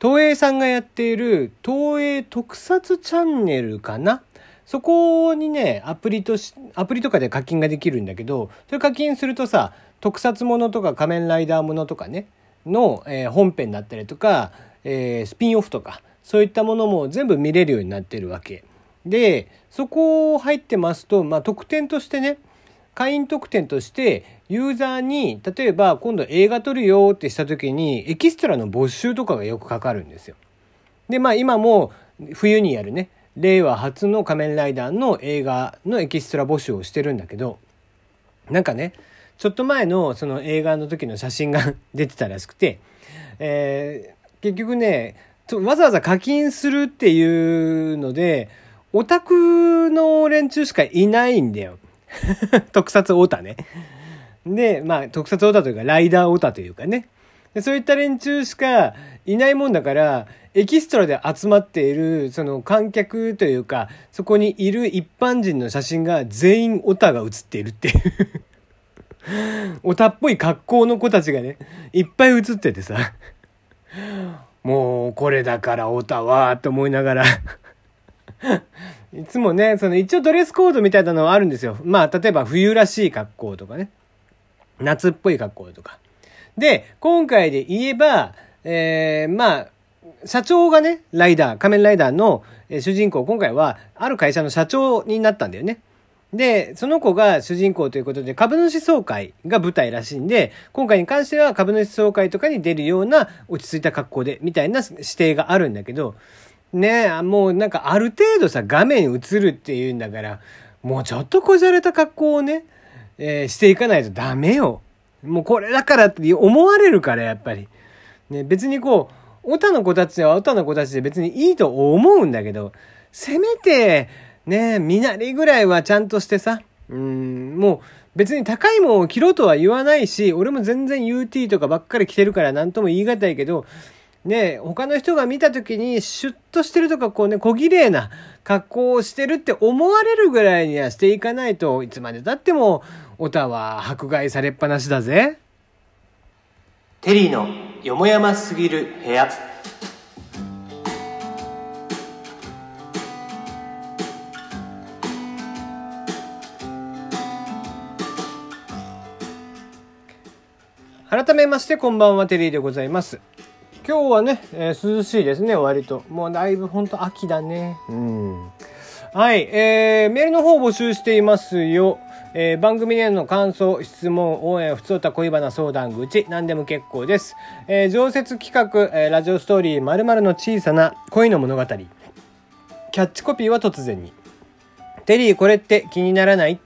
東映さんがやっている東映特撮チャンネルかな？そこにね、アプリとし、アプリとかで課金ができるんだけど、それ課金するとさ、特撮ものとか仮面ライダーものとかね、の、えー、本編だったりとか、えー、スピンオフとか、そういったものも全部見れるようになってるわけ。で、そこ入ってますと、まあ、特典としてね、会員特典としてユーザーに例えば今度映画撮るよってした時にエキストラの募集とかがよくかかるんですよ。でまあ今も冬にやるね令和初の仮面ライダーの映画のエキストラ募集をしてるんだけどなんかねちょっと前のその映画の時の写真が出てたらしくて、えー、結局ねわざわざ課金するっていうのでオタクの連中しかいないんだよ。特撮オタね。で、まあ、特撮オタというか、ライダーオタというかね。でそういった連中しかいないもんだから、エキストラで集まっている、その観客というか、そこにいる一般人の写真が全員オタが写っているっていうオタっぽい格好の子たちがね、いっぱい写っててさ。もう、これだからオタは、と思いながらいつもね、その一応ドレスコードみたいなのはあるんですよ。まあ、例えば冬らしい格好とかね。夏っぽい格好とか。で、今回で言えば、えー、まあ、社長がね、ライダー、仮面ライダーの主人公、今回はある会社の社長になったんだよね。で、その子が主人公ということで、株主総会が舞台らしいんで、今回に関しては株主総会とかに出るような落ち着いた格好で、みたいな指定があるんだけど、ねえ、もうなんかある程度さ、画面映るっていうんだから、もうちょっとこじゃれた格好をね、えー、していかないとダメよ。もうこれだからって思われるから、やっぱり。ね、別にこう、オタの子たちはオタの子たちで別にいいと思うんだけど、せめて、ね、身なりぐらいはちゃんとしてさ、うん、もう別に高いもんを着ろとは言わないし、俺も全然 UT とかばっかり着てるから何とも言い難いけど、ね、他の人が見た時にシュッとしてるとかこうね、小綺麗な格好をしてるって思われるぐらいにはしていかないといつまでたってもオタは迫害されっぱなしだぜ。テリーのよもやますぎる部屋。改めましてこんばんはテリーでございます。今日はね、えー、涼しいですね、割と。もうだいぶほんと秋だね。うん。はい、えー、メールの方募集していますよ。えー、番組への感想、質問、応援、ふつおた恋バナ相談口、何でも結構です。えー、常設企画、えー、ラジオストーリー〇〇の小さな恋の物語。キャッチコピーは突然に。テリーこれって気にならない？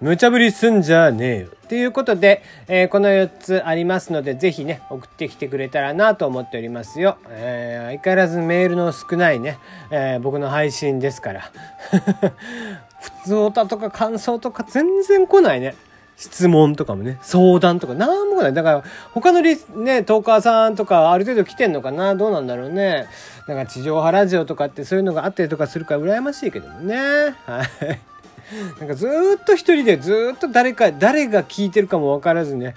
無茶ぶりすんじゃねえよ。ということで、えー、この4つありますので、ぜひね、送ってきてくれたらなと思っておりますよ。えー、相変わらずメールの少ないね、えー、僕の配信ですから。普通歌とか感想とか全然来ないね。質問とかもね、相談とかなんもない。だから、他のリね、トーカーさんとかある程度来てんのかなどうなんだろうね。なんか地上波ラジオとかってそういうのがあったりとかするから羨ましいけどもね。はい。なんかずっと一人でずっと誰か誰が聞いてるかも分からずね、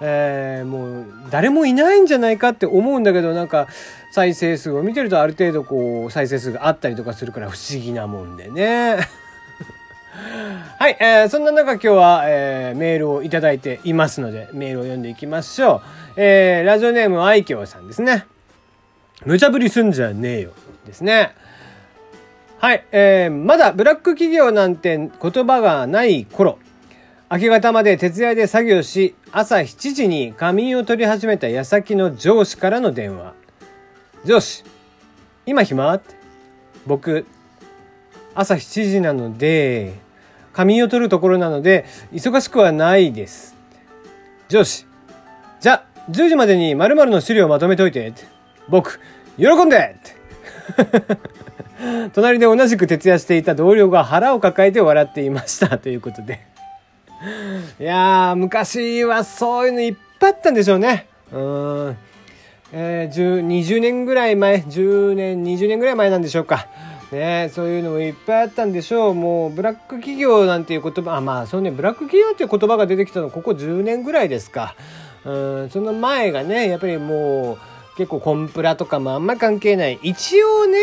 えー、もう誰もいないんじゃないかって思うんだけどなんか再生数を見てるとある程度こう再生数があったりとかするから不思議なもんでね。はい、えー、そんな中今日は、えー、メールをいただいていますのでメールを読んでいきましょう。えー、ラジオネーム愛嬌さんですね。無茶ぶりすんじゃねえよですね。はい、えー、まだブラック企業なんて言葉がない頃、明け方まで徹夜で作業し、朝7時に仮眠を取り始めた矢先の上司からの電話。上司、今暇？って僕、朝7時なので、仮眠を取るところなので、忙しくはないです。上司、じゃ、10時までに〇〇の資料をまとめておいて。僕、喜んで 隣で同じく徹夜していた同僚が腹を抱えて笑っていました。ということで。いやー昔はそういうのいっぱいあったんでしょうね。うん。えー、20年ぐらい前。10年20年ぐらい前なんでしょうか。ね、そういうのもいっぱいあったんでしょう。もうブラック企業なんていう言葉あまあそうね。ブラック企業っていう言葉が出てきたのここ10年ぐらいですか。うん。その前がねやっぱりもう結構コンプラとかもあんま関係ない。一応ね、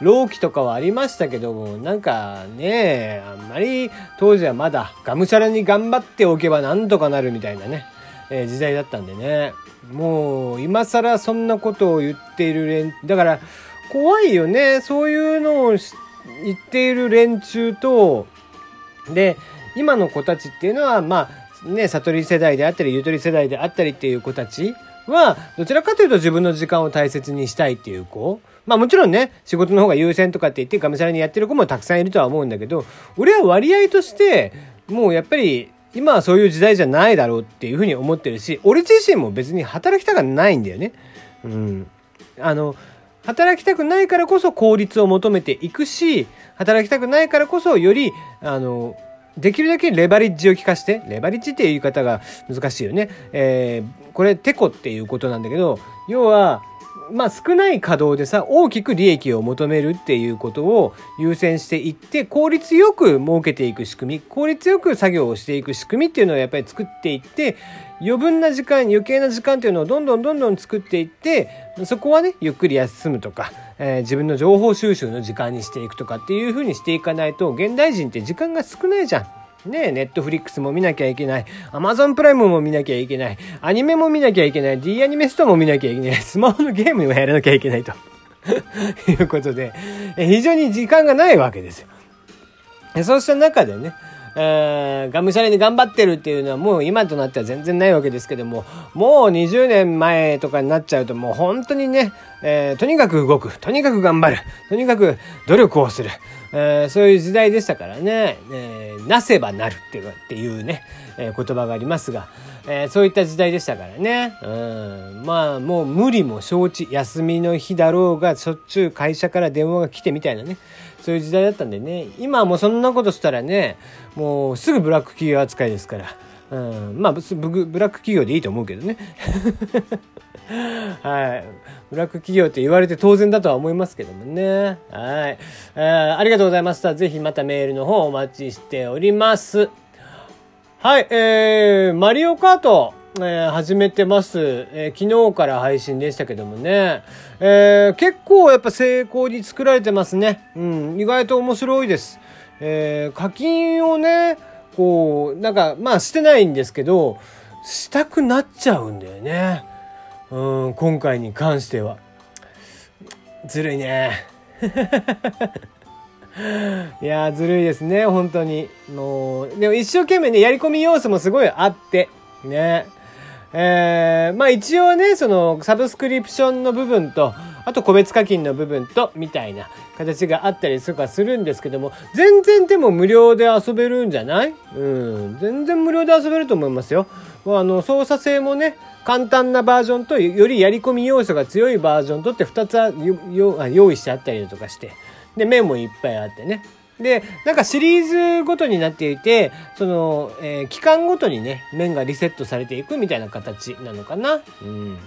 朗希とかはありましたけども、なんかね、あんまり当時はまだがむしゃらに頑張っておけばなんとかなるみたいなね、えー、時代だったんでね。もう今更そんなことを言っている連、だから怖いよね。そういうのを言っている連中と、で、今の子たちっていうのは、まあ、ね、悟り世代であったり、ゆとり世代であったりっていう子たちは、どちらかというと自分の時間を大切にしたいっていう子。まあもちろんね、仕事の方が優先とかって言ってがむしゃらにやってる子もたくさんいるとは思うんだけど、俺は割合として、もうやっぱり今はそういう時代じゃないだろうっていうふうに思ってるし、俺自身も別に働きたくないんだよね。うん。あの、働きたくないからこそ効率を求めていくし、働きたくないからこそより、あの、できるだけレバリッジを効かして、レバリッジっていう言い方が難しいよね。えー、これ、テコっていうことなんだけど、要は、まあ少ない稼働でさ、大きく利益を求めるっていうことを優先していって、効率よく儲けていく仕組み、効率よく作業をしていく仕組みっていうのをやっぱり作っていって、余分な時間、余計な時間っていうのをどんどんどんどん作っていって、そこはね、ゆっくり休むとか、えー、自分の情報収集の時間にしていくとかっていうふうにしていかないと、現代人って時間が少ないじゃん。ねえ、ネットフリックスも見なきゃいけない。アマゾンプライムも見なきゃいけない。アニメも見なきゃいけない。D アニメストも見なきゃいけない。スマホのゲームもやらなきゃいけないと。いうことで、非常に時間がないわけですよ。そうした中でね、がむしゃらに頑張ってるっていうのはもう今となっては全然ないわけですけども、もう20年前とかになっちゃうともう本当にね、えー、とにかく動く、とにかく頑張る、とにかく努力をする、えー、そういう時代でしたからね、えー、なせばなるっていうっていうね、えー、言葉がありますが、えー、そういった時代でしたからね。うん。まあ、もう無理も承知。休みの日だろうが、しょっちゅう会社から電話が来てみたいなね。そういう時代だったんでね。今はもうそんなことしたらね、もうすぐブラック企業扱いですから。うん。まあ、ブブラック企業でいいと思うけどね。はい。ブラック企業って言われて当然だとは思いますけどもね。はい。えー、ありがとうございました。ぜひまたメールの方お待ちしております。はい、えー、マリオカート、えー、始めてます、えー、昨日から配信でしたけどもね。えー、結構やっぱ成功に作られてますね。うん、意外と面白いです。え、課金をね、こう、なんか、まあしてないんですけど、したくなっちゃうんだよね。うん、今回に関しては。ずるいね。いやずるいですね、本当に。もう、でも一生懸命ね、やり込み要素もすごいあって、ね。えー、まあ一応ね、その、サブスクリプションの部分と、あと個別課金の部分と、みたいな形があったりとかするんですけども、全然でも無料で遊べるんじゃない？うん、全然無料で遊べると思いますよ。もうあの、操作性もね、簡単なバージョンと、よりやり込み要素が強いバージョンとって2つ用意してあったりとかして、で、面もいっぱいあってね。で、なんかシリーズごとになっていて、その、えー、期間ごとにね、面がリセットされていくみたいな形なのかな。うん。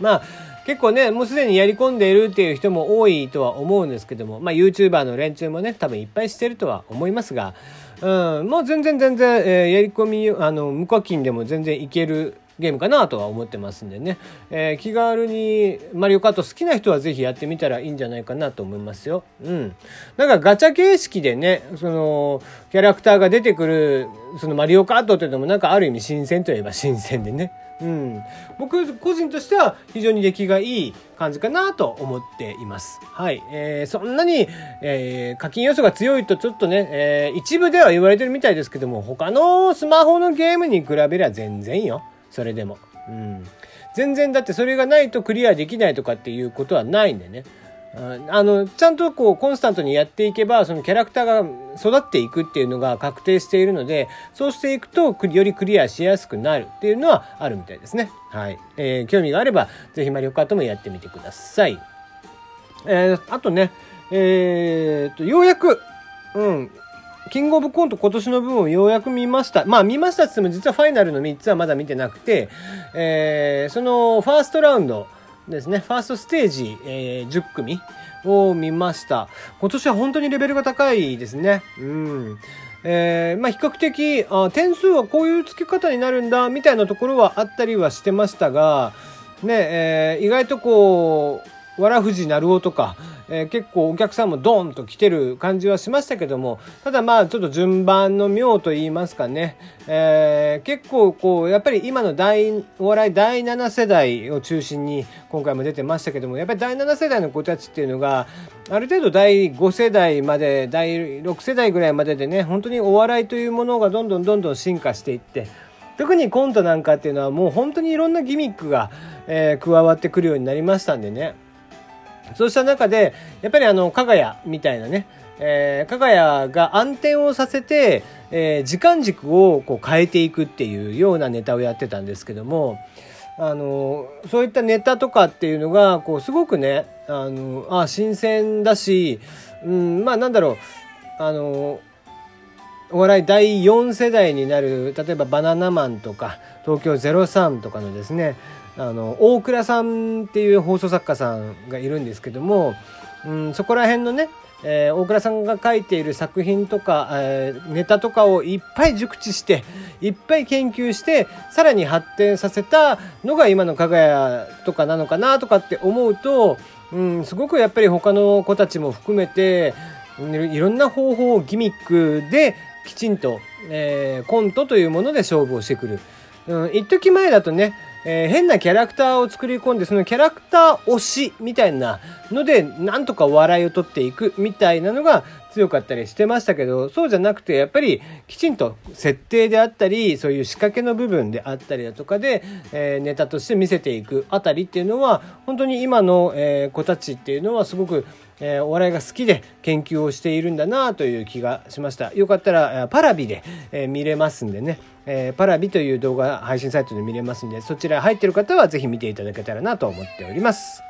まあ、結構ね、もうすでにやり込んでいるっていう人も多いとは思うんですけども、まあ YouTuber の連中もね、多分いっぱいしてるとは思いますが、うん、もう全然全然、えー、やり込み、あの、無課金でも全然いけるゲームかなとは思ってますんでね、えー、気軽にマリオカート好きな人はぜひやってみたらいいんじゃないかなと思いますよ。うん。なんかガチャ形式でね、その、キャラクターが出てくる、そのマリオカートっていうのもなんかある意味新鮮といえば新鮮でね。うん。僕個人としては非常に出来がいい感じかなと思っています。はい。えー、そんなに、えー、課金要素が強いとちょっとね、えー、一部では言われてるみたいですけども、他のスマホのゲームに比べりゃ全然よ。それでも。うん。全然だってそれがないとクリアできないとかっていうことはないんでね。あの、ちゃんとこう、コンスタントにやっていけば、そのキャラクターが育っていくっていうのが確定しているので、そうしていくと、よりクリアしやすくなるっていうのはあるみたいですね。はい。えー、興味があれば、ぜひマリオカートもやってみてください。えー、あとね、えー、と、ようやく、うん、キングオブコント今年の分をようやく見ました。まあ見ましたって言っても実はファイナルの3つはまだ見てなくて、えー、そのファーストラウンドですね、ファーストステージ、えー、10組を見ました。今年は本当にレベルが高いですね。うん。えー、まあ比較的あ、点数はこういう付け方になるんだ、みたいなところはあったりはしてましたが、ね、えー、意外とこう、わらふじなるおとか、えー、結構お客さんもドーンと来てる感じはしましたけども、ただまあちょっと順番の妙と言いますかね、えー、結構こう、やっぱり今の大、お笑い第7世代を中心に今回も出てましたけども、やっぱり第7世代の子たちっていうのが、ある程度第5世代まで、第6世代ぐらいまででね、本当にお笑いというものがどんどんどんどん進化していって、特にコントなんかっていうのはもう本当にいろんなギミックが、えー、加わってくるようになりましたんでね。そうした中で、やっぱりあの、加賀谷みたいなね、えー、加賀谷が暗転をさせて、えー、時間軸をこう変えていくっていうようなネタをやってたんですけども、あの、そういったネタとかっていうのが、こう、すごくね、あの、あ、新鮮だし、うん、まあなんだろう、あの、お笑い第4世代になる、例えばバナナマンとか、東京03とかのですね、あの大倉さんっていう放送作家さんがいるんですけども、うん、そこら辺のね、えー、大倉さんが書いている作品とか、えー、ネタとかをいっぱい熟知していっぱい研究してさらに発展させたのが今の加賀屋とかなのかなとかって思うと、うん、すごくやっぱり他の子たちも含めていろんな方法ギミックできちんと、えー、コントというもので勝負をしてくる。うん、一時前だとねえー、変なキャラクターを作り込んで、そのキャラクター推しみたいなので、なんとか笑いを取っていくみたいなのが強かったりしてましたけど、そうじゃなくて、やっぱりきちんと設定であったり、そういう仕掛けの部分であったりだとかで、えー、ネタとして見せていくあたりっていうのは、本当に今の、えー、子たちっていうのはすごくえー、お笑いが好きで研究をしているんだなという気がしました。よかったらパラビで、えー、見れますんでね、えー、パラビという動画配信サイトで見れますんで、そちら入ってる方はぜひ見ていただけたらなと思っております。